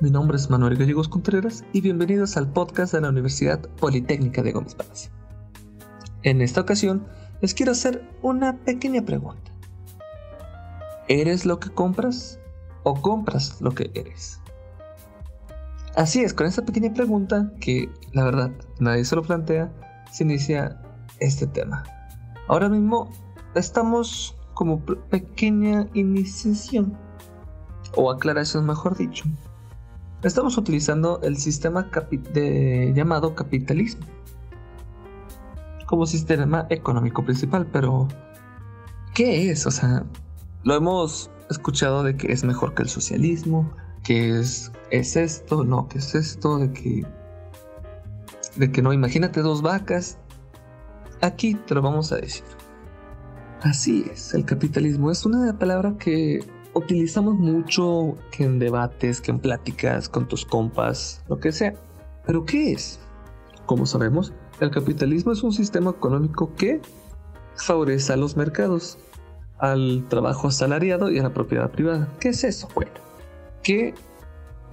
Mi nombre es Manuel Gallegos Contreras y bienvenidos al podcast de la Universidad Politécnica de Gómez Palacio. En esta ocasión les quiero hacer una pequeña pregunta. ¿Eres lo que compras o compras lo que eres? Así es, con esta pequeña pregunta, que la verdad nadie se lo plantea, se inicia este tema. Ahora mismo estamos como pequeña iniciación, o aclaración mejor dicho, estamos utilizando el sistema llamado capitalismo como sistema económico principal, pero ¿qué es? O sea, lo hemos escuchado de que es mejor que el socialismo, que es, es esto, no, que es esto, de que, de que no, imagínate dos vacas. Aquí te lo vamos a decir. Así es, el capitalismo es una palabra que utilizamos mucho que en debates, que en pláticas con tus compas, lo que sea. Pero ¿qué es? Como sabemos, el capitalismo es un sistema económico que favorece a los mercados, al trabajo asalariado y a la propiedad privada. ¿Qué es eso? Bueno, que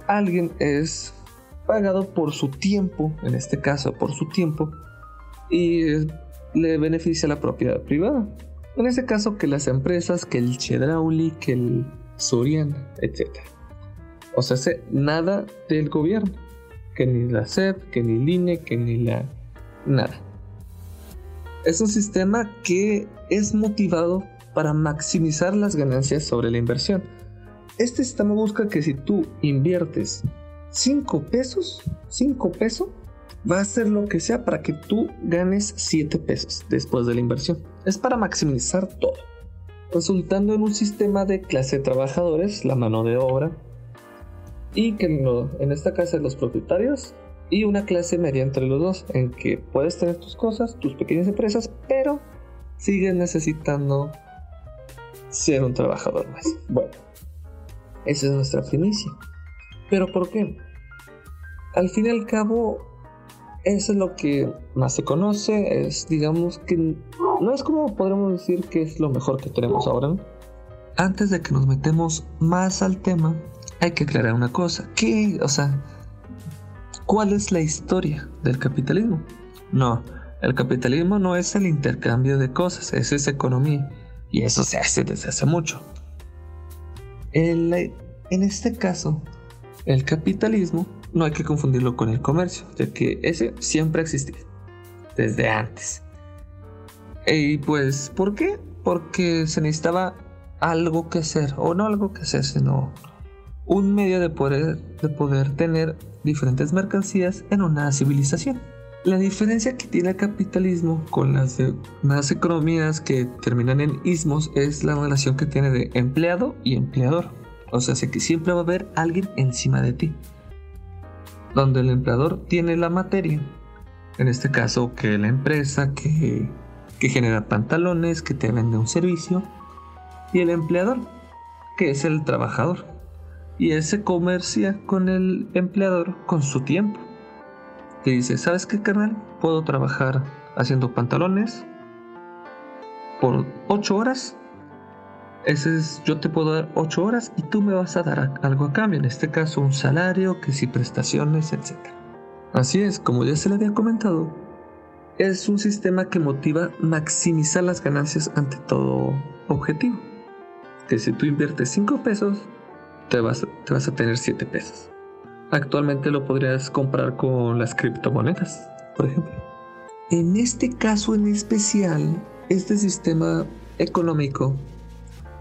alguien es pagado por su tiempo, en este caso por su tiempo, y le beneficia a la propiedad privada. En ese caso, que las empresas, que el Chedrauli, que el Surian, etc. O sea, nada del gobierno, que ni la SEP, que ni el INE, que ni la... nada. Es un sistema que es motivado para maximizar las ganancias sobre la inversión. Este sistema busca que si tú inviertes 5 pesos, 5 pesos, va a hacer lo que sea para que tú ganes 7 pesos después de la inversión. Es para maximizar todo, resultando en un sistema de clase de trabajadores, la mano de obra, y que en esta casa los propietarios y una clase media entre los dos, en que puedes tener tus cosas, tus pequeñas empresas, pero sigues necesitando ser un trabajador más. Bueno, esa es nuestra primicia. ¿Pero por qué? Al fin y al cabo, eso es lo que más se conoce, es digamos que no es como podremos decir que es lo mejor que tenemos ahora. Antes de que nos metemos más al tema, hay que aclarar una cosa, ¿qué, o sea, cuál es la historia del capitalismo? No, el capitalismo no es el intercambio de cosas, es esa economía y eso se hace desde hace mucho. en este caso, el capitalismo no hay que confundirlo con el comercio, ya que ese siempre ha existido, desde antes. Y pues, ¿por qué? Porque se necesitaba algo que hacer, o no algo que hacer, sino un medio de poder, de poder tener diferentes mercancías en una civilización. La diferencia que tiene el capitalismo con las demás economías que terminan en ismos es la relación que tiene de empleado y empleador. O sea, que siempre va a haber alguien encima de ti donde el empleador tiene la materia, en este caso que la empresa que, que genera pantalones, que te vende un servicio, y el empleador, que es el trabajador, y él se comercia con el empleador con su tiempo. Que dice, ¿sabes qué, carnal? Puedo trabajar haciendo pantalones por 8 horas ese es, yo te puedo dar 8 horas y tú me vas a dar algo a cambio, en este caso un salario, que si prestaciones, etc. Así es, como ya se le había comentado, es un sistema que motiva maximizar las ganancias ante todo objetivo. Que si tú inviertes 5 pesos, te vas, te vas a tener 7 pesos. actualmente lo podrías comprar con las criptomonedas, por ejemplo. En este caso en especial, este sistema económico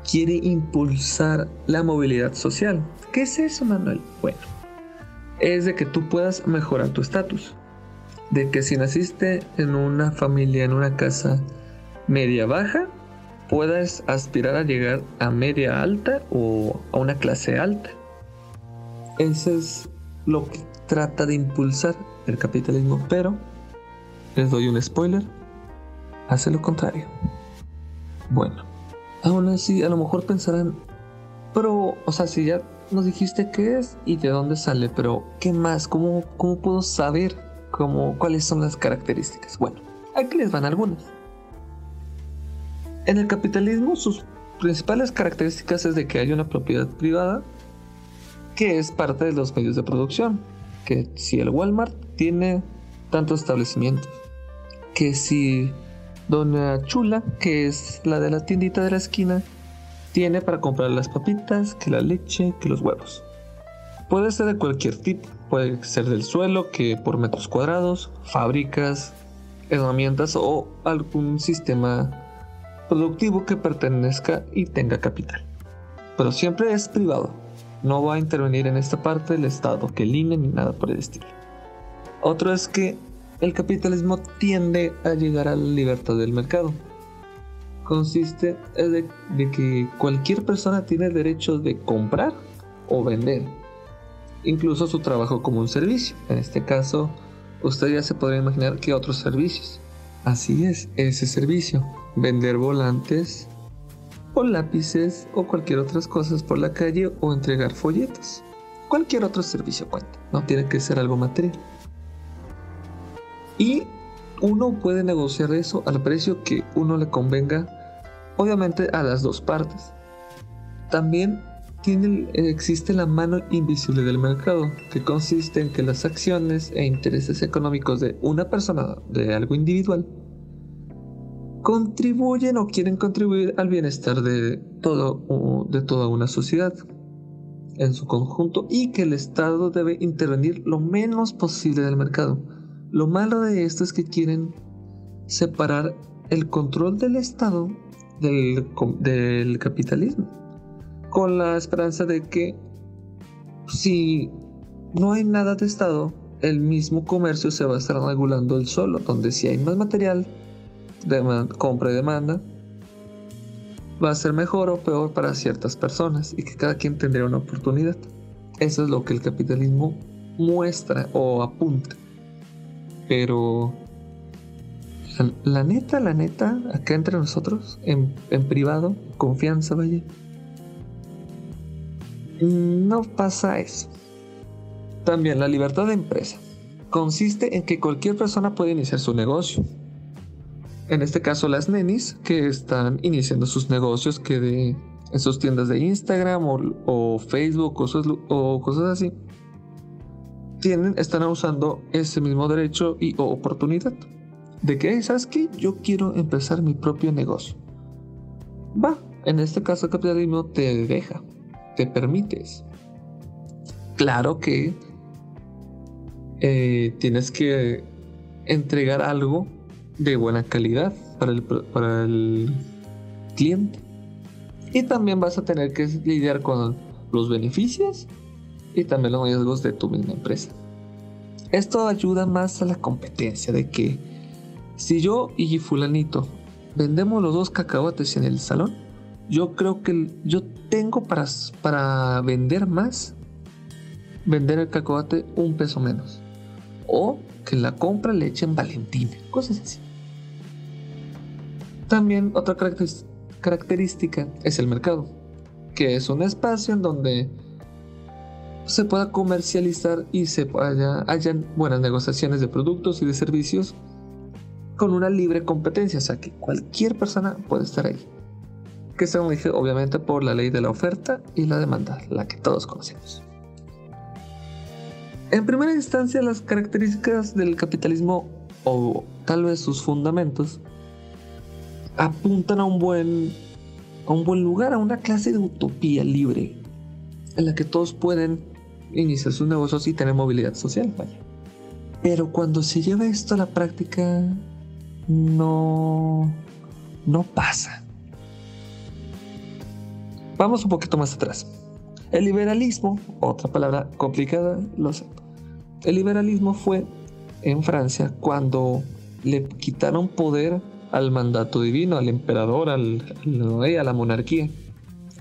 quiere impulsar la movilidad social. ¿Qué es eso, Manuel? Bueno, es de que tú puedas mejorar tu estatus. De que si naciste en una familia, en una casa media baja, puedas aspirar a llegar a media alta o a una clase alta. Eso es lo que trata de impulsar el capitalismo, pero les doy un spoiler, hace lo contrario. Bueno, aún así a lo mejor pensarán, pero, o sea, si ya nos dijiste qué es y de dónde sale, pero ¿qué más? ¿Cómo, cómo puedo saber cómo, cuáles son las características? Bueno, aquí les van algunas. En el capitalismo sus principales características es de que hay una propiedad privada que es parte de los medios de producción. Que si el Walmart tiene tantos establecimientos, que si Doña Chula, que es la de la tiendita de la esquina, tiene para comprar las papitas, que la leche, que los huevos. Puede ser de cualquier tipo, puede ser del suelo, que por metros cuadrados, fábricas, herramientas o algún sistema productivo que pertenezca y tenga capital. Pero siempre es privado. No va a intervenir en esta parte del Estado, que el INE ni nada por el estilo. Otro es que el capitalismo tiende a llegar a la libertad del mercado. Consiste de, de que cualquier persona tiene derecho de comprar o vender, incluso su trabajo como un servicio. En este caso, usted ya se podría imaginar que otros servicios. Así es, ese servicio vender volantes o lápices o cualquier otras cosas por la calle o entregar folletos. Cualquier otro servicio cuenta, no tiene que ser algo material. Y uno puede negociar eso al precio que uno le convenga, obviamente a las dos partes. También tiene, existe la mano invisible del mercado, que consiste en que las acciones e intereses económicos de una persona, de algo individual, contribuyen o quieren contribuir al bienestar de, todo, de toda una sociedad en su conjunto y que el Estado debe intervenir lo menos posible del mercado. Lo malo de esto es que quieren separar el control del Estado del, del capitalismo, con la esperanza de que si no hay nada de Estado, el mismo comercio se va a estar regulando el solo, donde si hay más material, compra y demanda, va a ser mejor o peor para ciertas personas y que cada quien tendría una oportunidad. Eso es lo que el capitalismo muestra o apunta. Pero la, neta, la neta, acá entre nosotros, en, en privado, confianza, vaya, no pasa eso. También la libertad de empresa consiste en que cualquier persona puede iniciar su negocio en este caso las nenis que están iniciando sus negocios que de en sus tiendas de Instagram o, Facebook o cosas así tienen, están usando ese mismo derecho y oportunidad de que, ¿sabes qué? Yo quiero empezar mi propio negocio. Va, en este caso el capitalismo te deja, te permites. Claro que eh, tienes que entregar algo de buena calidad para el, para el cliente. Y también vas a tener que lidiar con los beneficios y también los riesgos de tu misma empresa. Esto ayuda más a la competencia de que si yo y fulanito vendemos los dos cacahuates en el salón, yo creo que yo tengo para, para vender más, vender el cacahuate un peso menos. O que la compra le echen Valentina, cosas así. También otra característica es el mercado, que es un espacio en donde se pueda comercializar y se haya, hayan buenas negociaciones de productos y de servicios con una libre competencia, o sea que cualquier persona puede estar ahí. Que se rige obviamente por la ley de la oferta y la demanda, la que todos conocemos. En primera instancia, las características del capitalismo o tal vez sus fundamentos apuntan a un buen a un buen lugar, a una clase de utopía libre en la que todos pueden iniciar sus negocios y tener movilidad social, vaya. Pero cuando se lleva esto a la práctica, no, no pasa. Vamos un poquito más atrás. El liberalismo, otra palabra complicada, lo sé. El liberalismo fue en Francia cuando le quitaron poder al mandato divino, al emperador, al, a la monarquía.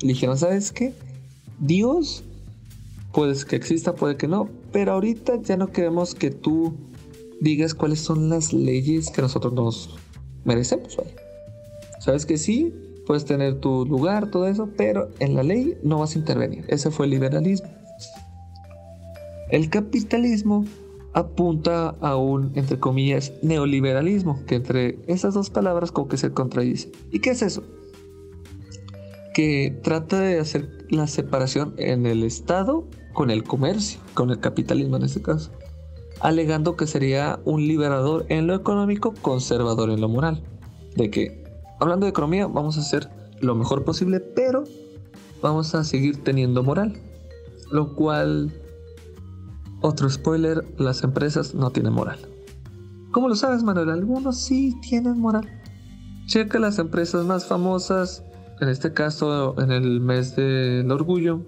Le dijeron, ¿sabes qué? Dios, puede que exista, puede que no, pero ahorita ya no queremos que tú digas cuáles son las leyes que nosotros nos merecemos. Sabes que sí, puedes tener tu lugar, todo eso, pero en la ley no vas a intervenir. Ese fue el liberalismo. El capitalismo apunta a un, entre comillas, neoliberalismo, que entre esas dos palabras como que se contradice. ¿Y qué es eso? Que trata de hacer la separación en el Estado con el comercio, con el capitalismo en este caso, alegando que sería un liberador en lo económico, conservador en lo moral. De que, hablando de economía, vamos a hacer lo mejor posible, pero vamos a seguir teniendo moral. Lo cual otro spoiler, las empresas no tienen moral. ¿Cómo lo sabes, Manuel? Algunos sí tienen moral. Checa las empresas más famosas, en este caso en el mes del orgullo.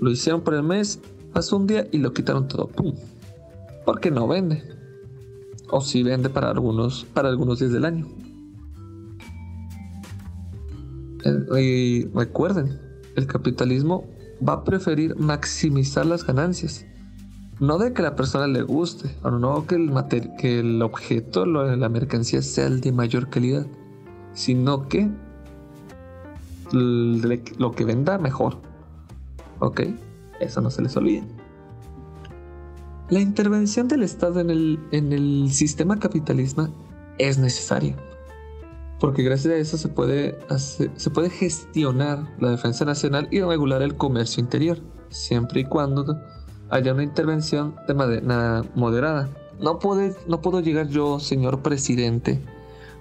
Lo hicieron por el mes, pasó un día y lo quitaron todo. ¡Pum! Porque no vende. O si vende para algunos, para algunos días del año. Y recuerden, el capitalismo va a preferir maximizar las ganancias. No de que la persona le guste, o no que el, que el objeto, la mercancía sea el de mayor calidad, sino que lo que venda mejor. ¿Ok? Eso no se les olvide. La intervención del Estado en el, en el sistema capitalista es necesaria porque gracias a eso se puede, se puede gestionar la defensa nacional y regular el comercio interior, siempre y cuando haya una intervención de manera moderada. No, puede, no puedo llegar yo, señor presidente,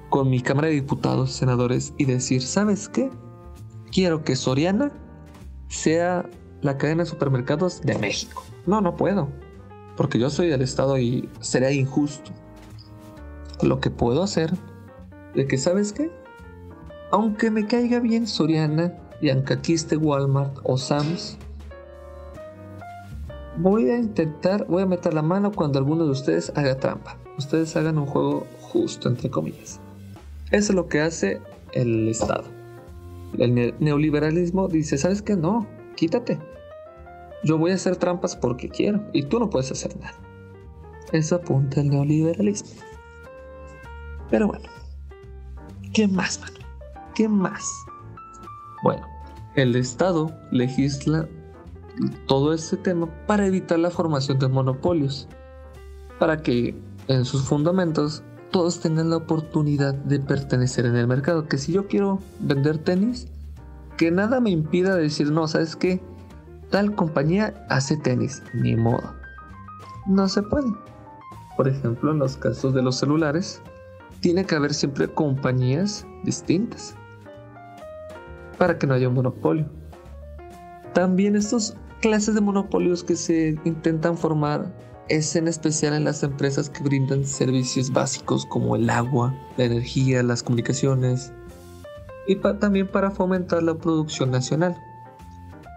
con mi Cámara de Diputados, senadores, y decir, ¿sabes qué? Quiero que Soriana sea la cadena de supermercados de México. No, no puedo, porque yo soy del Estado y sería injusto. Lo que puedo hacer de que, ¿sabes qué? Aunque me caiga bien Soriana y aunque aquí esté Walmart o Sam's, voy a intentar, voy a meter la mano cuando alguno de ustedes haga trampa. Ustedes hagan un juego justo, entre comillas. Eso es lo que hace el Estado. El neoliberalismo dice, ¿sabes qué? No, quítate. Yo voy a hacer trampas porque quiero y tú no puedes hacer nada. Eso apunta el neoliberalismo. Pero bueno, ¿Qué más, mano? ¿Qué más? Bueno, el Estado legisla todo este tema para evitar la formación de monopolios, para que en sus fundamentos todos tengan la oportunidad de pertenecer en el mercado. Que si yo quiero vender tenis, que nada me impida decir, no, ¿sabes qué? Tal compañía hace tenis, ni modo. No se puede. Por ejemplo, en los casos de los celulares, tiene que haber siempre compañías distintas para que no haya un monopolio. También estas clases de monopolios que se intentan formar es en especial en las empresas que brindan servicios básicos como el agua, la energía, las comunicaciones y también para fomentar la producción nacional.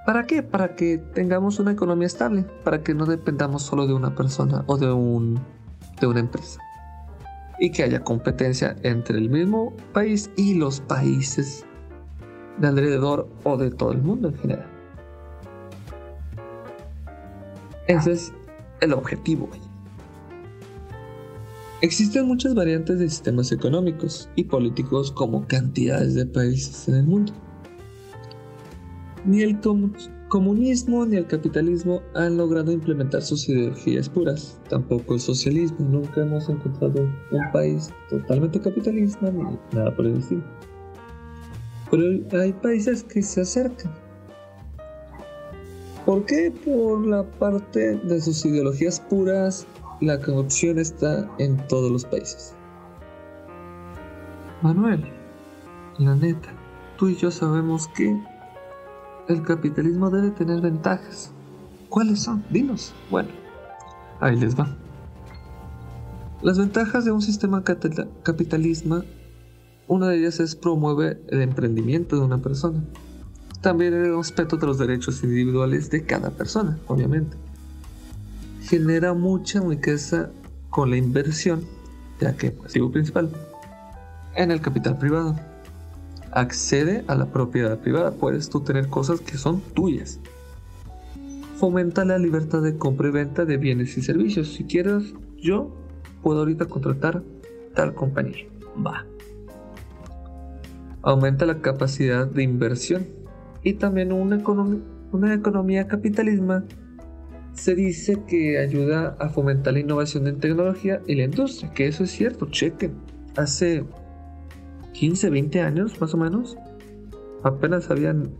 ¿Para qué? Para que tengamos una economía estable, para que no dependamos solo de una persona o de, un, de una empresa y que haya competencia entre el mismo país y los países de alrededor o de todo el mundo en general. Ese es el objetivo. Existen muchas variantes de sistemas económicos y políticos como cantidades de países en el mundo. Ni el comunismo ni el capitalismo han logrado implementar sus ideologías puras, tampoco el socialismo. Nunca hemos encontrado un país totalmente capitalista ni nada por el estilo. Pero hay países que se acercan. ¿Por qué? Por la parte de sus ideologías puras, la corrupción está en todos los países. Manuel, la neta, tú y yo sabemos que el capitalismo debe tener ventajas. ¿Cuáles son? Dinos. Bueno, ahí les va. Las ventajas de un sistema capitalismo, una de ellas es promueve el emprendimiento de una persona. También el respeto de los derechos individuales de cada persona, obviamente. Genera mucha riqueza con la inversión, ya que motivo principal, en el capital privado. Accede a la propiedad privada, puedes tú tener cosas que son tuyas. Fomenta la libertad de compra y venta de bienes y servicios. Si quieres, yo puedo ahorita contratar tal compañía. Va. Aumenta la capacidad de inversión y también una, economía, una capitalismo se dice que ayuda a fomentar la innovación en tecnología y la industria, que eso es cierto, chequen. Hace 15, 20 años más o menos, apenas habían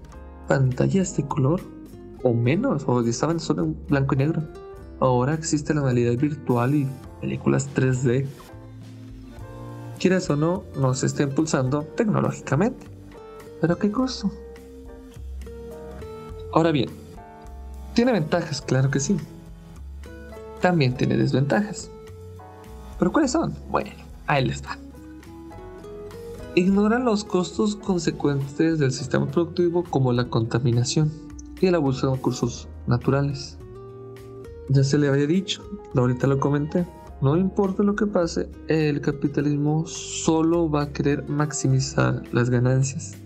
pantallas de color o menos, o estaban solo en blanco y negro. Ahora existe la realidad virtual y películas 3D. Quieras o no, nos está impulsando tecnológicamente. Pero ¿qué costo? Ahora bien, ¿tiene ventajas? Claro que sí. También tiene desventajas. ¿Pero cuáles son? Bueno, ahí les va. Ignora los costos consecuentes del sistema productivo como la contaminación y el abuso de recursos naturales. Ya se le había dicho, ahorita lo comenté, no importa lo que pase, el capitalismo solo va a querer maximizar las ganancias.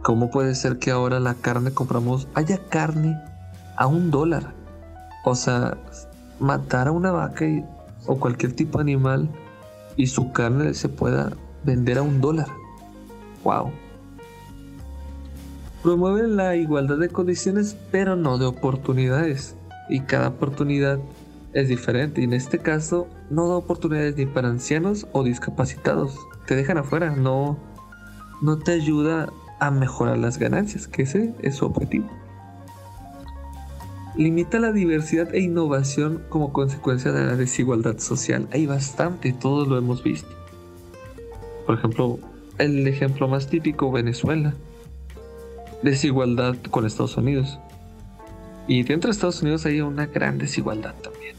¿Cómo puede ser que ahora la carne compramos, haya carne a un dólar? O sea, matar a una vaca o cualquier tipo de animal y su carne se pueda vender a un dólar. ¡Wow! Promueven la igualdad de condiciones, pero no de oportunidades. Y cada oportunidad es diferente. Y en este caso, no da oportunidades ni para ancianos o discapacitados. Te dejan afuera, no, no te ayuda a mejorar las ganancias, que ese es su objetivo. Limita la diversidad e innovación como consecuencia de la desigualdad social. Hay bastante, todos lo hemos visto. Por ejemplo, el ejemplo más típico, Venezuela. Desigualdad con Estados Unidos. Y dentro de Estados Unidos hay una gran desigualdad también.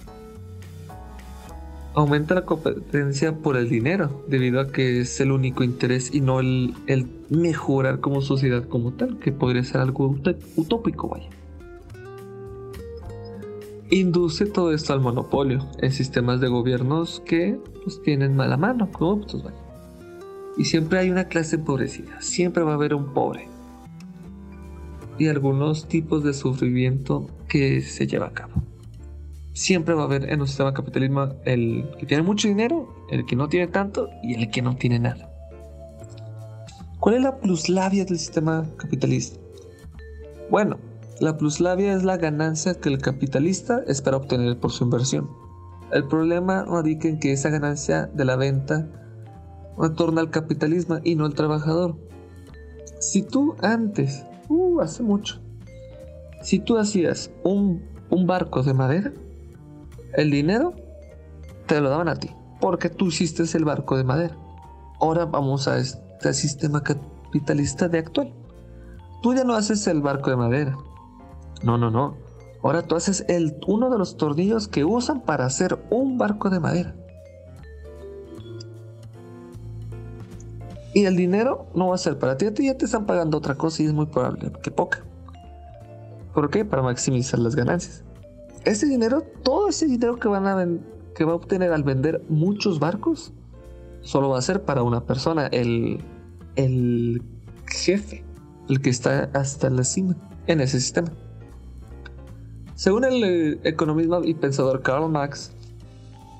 Aumenta la competencia por el dinero, debido a que es el único interés y no el, mejorar como sociedad como tal, que podría ser algo utópico, vaya. Induce todo esto al monopolio en sistemas de gobiernos que pues, tienen mala mano, corruptos, vaya. Y siempre hay una clase empobrecida, siempre va a haber un pobre. Y algunos tipos de sufrimiento que se lleva a cabo siempre va a haber en un sistema capitalismo el que tiene mucho dinero, el que no tiene tanto y el que no tiene nada. ¿Cuál es la pluslavia del sistema capitalista? Bueno, la pluslavia es la ganancia que el capitalista espera obtener por su inversión. El problema radica en que esa ganancia de la venta retorna al capitalismo y no al trabajador. Si tú antes, uh, hace mucho, si tú hacías un, un barco de madera, el dinero te lo daban a ti, porque tú hiciste el barco de madera. Ahora vamos a este sistema capitalista de actual. Tú ya no haces el barco de madera. No, no, no. Ahora tú haces el, uno de los tornillos que usan para hacer un barco de madera. Y el dinero no va a ser para ti. A ti ya te están pagando otra cosa y es muy probable que poca. ¿Por qué? Para maximizar las ganancias ese dinero, todo ese dinero que van a que va a obtener al vender muchos barcos, solo va a ser para una persona, el, el jefe, el que está hasta la cima en ese sistema. Según el eh, economista y pensador Karl Marx,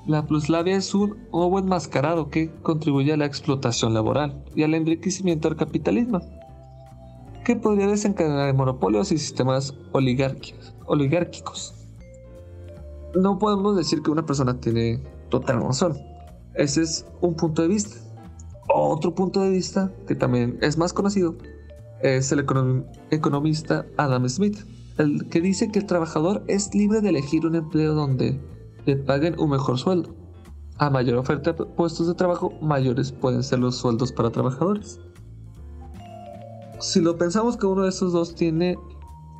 la pluslavia es un robo enmascarado que contribuye a la explotación laboral y al enriquecimiento del capitalismo, que podría desencadenar monopolios y sistemas oligárquicos no podemos decir que una persona tiene total razón. Ese es un punto de vista. Otro punto de vista que también es más conocido es el economista Adam Smith, el que dice que el trabajador es libre de elegir un empleo donde le paguen un mejor sueldo. A mayor oferta de puestos de trabajo, mayores pueden ser los sueldos para trabajadores. Si lo pensamos que uno de esos dos tiene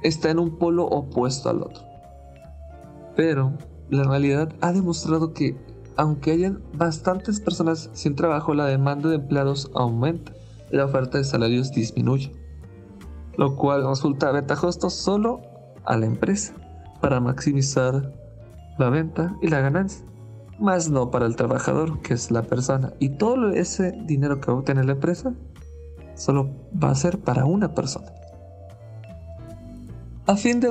está en un polo opuesto al otro. Pero la realidad ha demostrado que aunque hayan bastantes personas sin trabajo, la demanda de empleados aumenta y la oferta de salarios disminuye, lo cual resulta ventajoso solo a la empresa para maximizar la venta y la ganancia, más no para el trabajador, que es la persona. Y todo ese dinero que obtener la empresa solo va a ser para una persona. A fin de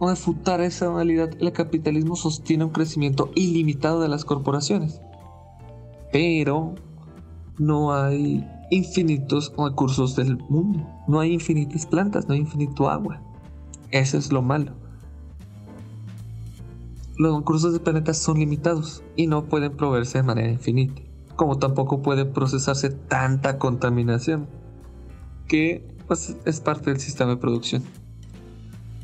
refutar esa realidad, el capitalismo sostiene un crecimiento ilimitado de las corporaciones. Pero no hay infinitos recursos del mundo. No hay infinitas plantas, no hay infinito agua. Eso es lo malo. Los recursos del planeta son limitados y no pueden proveerse de manera infinita, como tampoco puede procesarse tanta contaminación, que pues, es parte del sistema de producción.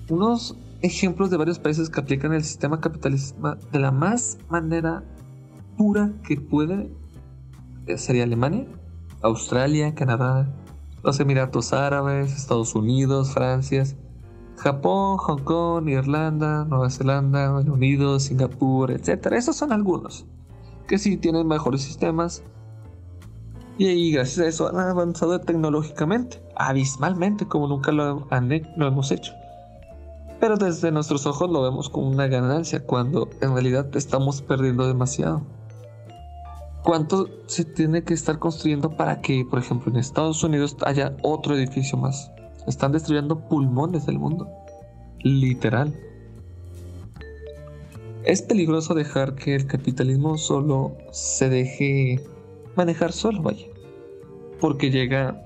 Unos ejemplos de varios países que aplican el sistema capitalista de la más manera pura que puede eh, sería Alemania, Australia, Canadá, los Emiratos Árabes, Estados Unidos, Francia, Japón, Hong Kong, Irlanda, Nueva Zelanda, Reino Unido, Singapur, etc. Esos son algunos que sí tienen mejores sistemas y ahí gracias a eso han avanzado tecnológicamente, abismalmente como nunca lo, lo hemos hecho pero desde nuestros ojos lo vemos como una ganancia cuando en realidad estamos perdiendo demasiado. ¿Cuánto se tiene que estar construyendo para que, por ejemplo, en Estados Unidos haya otro edificio más? Están destruyendo pulmones del mundo. Literal. Es peligroso dejar que el capitalismo solo se deje manejar solo, vaya. Porque llega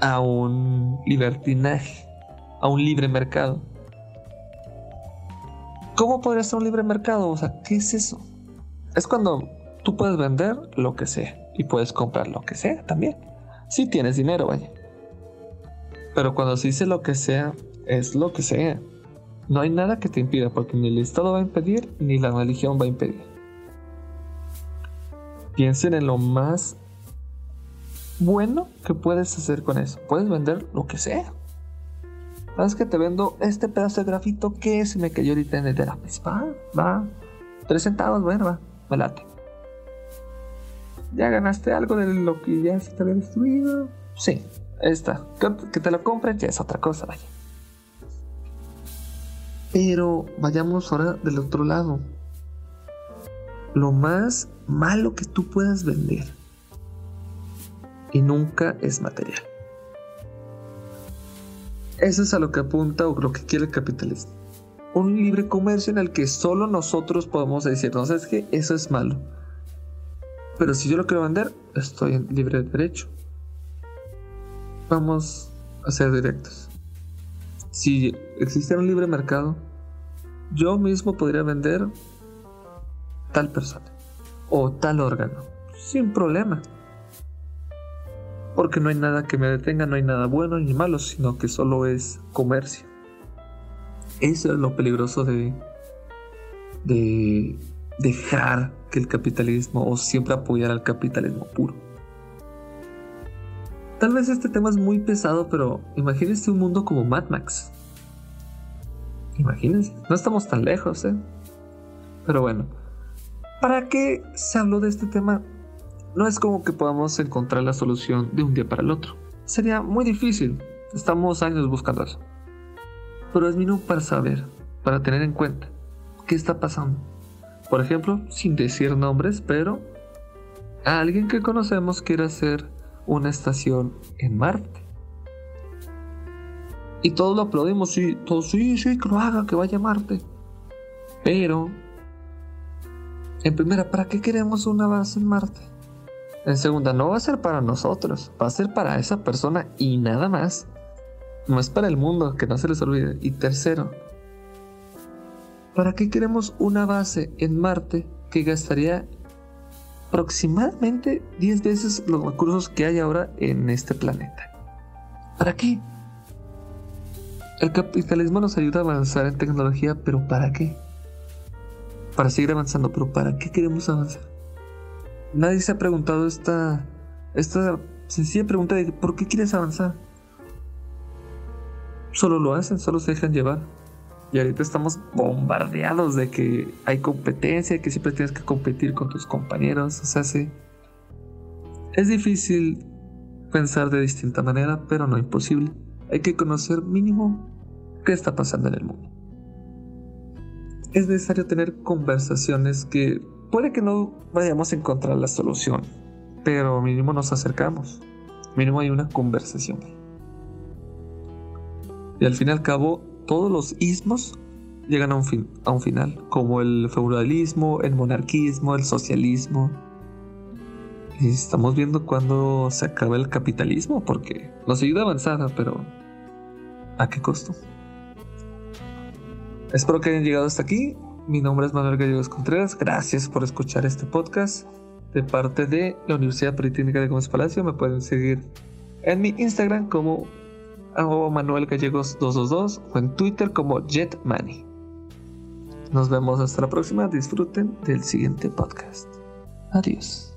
a un libertinaje, a un libre mercado ¿Cómo podría ser un libre mercado? O sea, ¿qué es eso? Es cuando tú puedes vender lo que sea y puedes comprar lo que sea también. Si tienes dinero, vaya. Pero cuando se dice lo que sea, es lo que sea. No hay nada que te impida, porque ni el Estado va a impedir, ni la religión va a impedir. Piensen en lo más bueno que puedes hacer con eso. Puedes vender lo que sea. ¿Sabes que te vendo este pedazo de grafito que se me cayó ahorita en el de la Va, va. Tres centavos, bueno, va. Me late. ¿Ya ganaste algo de lo que ya se te había destruido? Sí, está. Que te lo compren ya es otra cosa, vaya. Pero vayamos ahora del otro lado. Lo más malo que tú puedas vender. Y nunca es material. Eso es a lo que apunta o lo que quiere el capitalismo. Un libre comercio en el que solo nosotros podemos decir, no sabes que eso es malo. Pero si yo lo quiero vender, estoy en libre derecho. Vamos a ser directos. Si existiera un libre mercado, yo mismo podría vender tal persona o tal órgano sin problema porque no hay nada que me detenga, no hay nada bueno ni malo, sino que solo es comercio. Eso es lo peligroso de, de dejar que el capitalismo o siempre apoyar al capitalismo puro. Tal vez este tema es muy pesado, pero imagínense un mundo como Mad Max. Imagínense, no estamos tan lejos, ¿eh? Pero bueno, ¿para qué se habló de este tema? no es como que podamos encontrar la solución de un día para el otro. Sería muy difícil. Estamos años buscando eso. Pero es mínimo para saber, para tener en cuenta qué está pasando. Por ejemplo, sin decir nombres, pero alguien que conocemos quiere hacer una estación en Marte. Y todos lo aplaudimos, sí, todos, sí, sí, que lo haga, que vaya a Marte. Pero, en primera, ¿para qué queremos una base en Marte? En segunda, no va a ser para nosotros, va a ser para esa persona y nada más. No es para el mundo, que no se les olvide. Y tercero, ¿para qué queremos una base en Marte que gastaría aproximadamente 10 veces los recursos que hay ahora en este planeta? ¿Para qué? El capitalismo nos ayuda a avanzar en tecnología, pero ¿para qué? Para seguir avanzando, pero ¿para qué queremos avanzar? Nadie se ha preguntado esta, esta sencilla pregunta de ¿por qué quieres avanzar? Solo lo hacen, solo se dejan llevar. Y ahorita estamos bombardeados de que hay competencia, que siempre tienes que competir con tus compañeros. O sea, sí. Es difícil pensar de distinta manera, pero no imposible. Hay que conocer mínimo qué está pasando en el mundo. Es necesario tener conversaciones que puede que no vayamos a encontrar la solución, pero mínimo nos acercamos. Mínimo hay una conversación. Y al fin y al cabo, todos los ismos llegan a un, fin, a un final, como el feudalismo, el monarquismo, el socialismo. Y estamos viendo cuándo se acaba el capitalismo, porque nos ayuda a avanzar, pero ¿a qué costo? Espero que hayan llegado hasta aquí. Mi nombre es Manuel Gallegos Contreras. Gracias por escuchar este podcast de parte de la Universidad Politécnica de Gómez Palacio. Me pueden seguir en mi Instagram como Manuel Gallegos 222 o en Twitter como JetMoney. Nos vemos hasta la próxima. Disfruten del siguiente podcast. Adiós.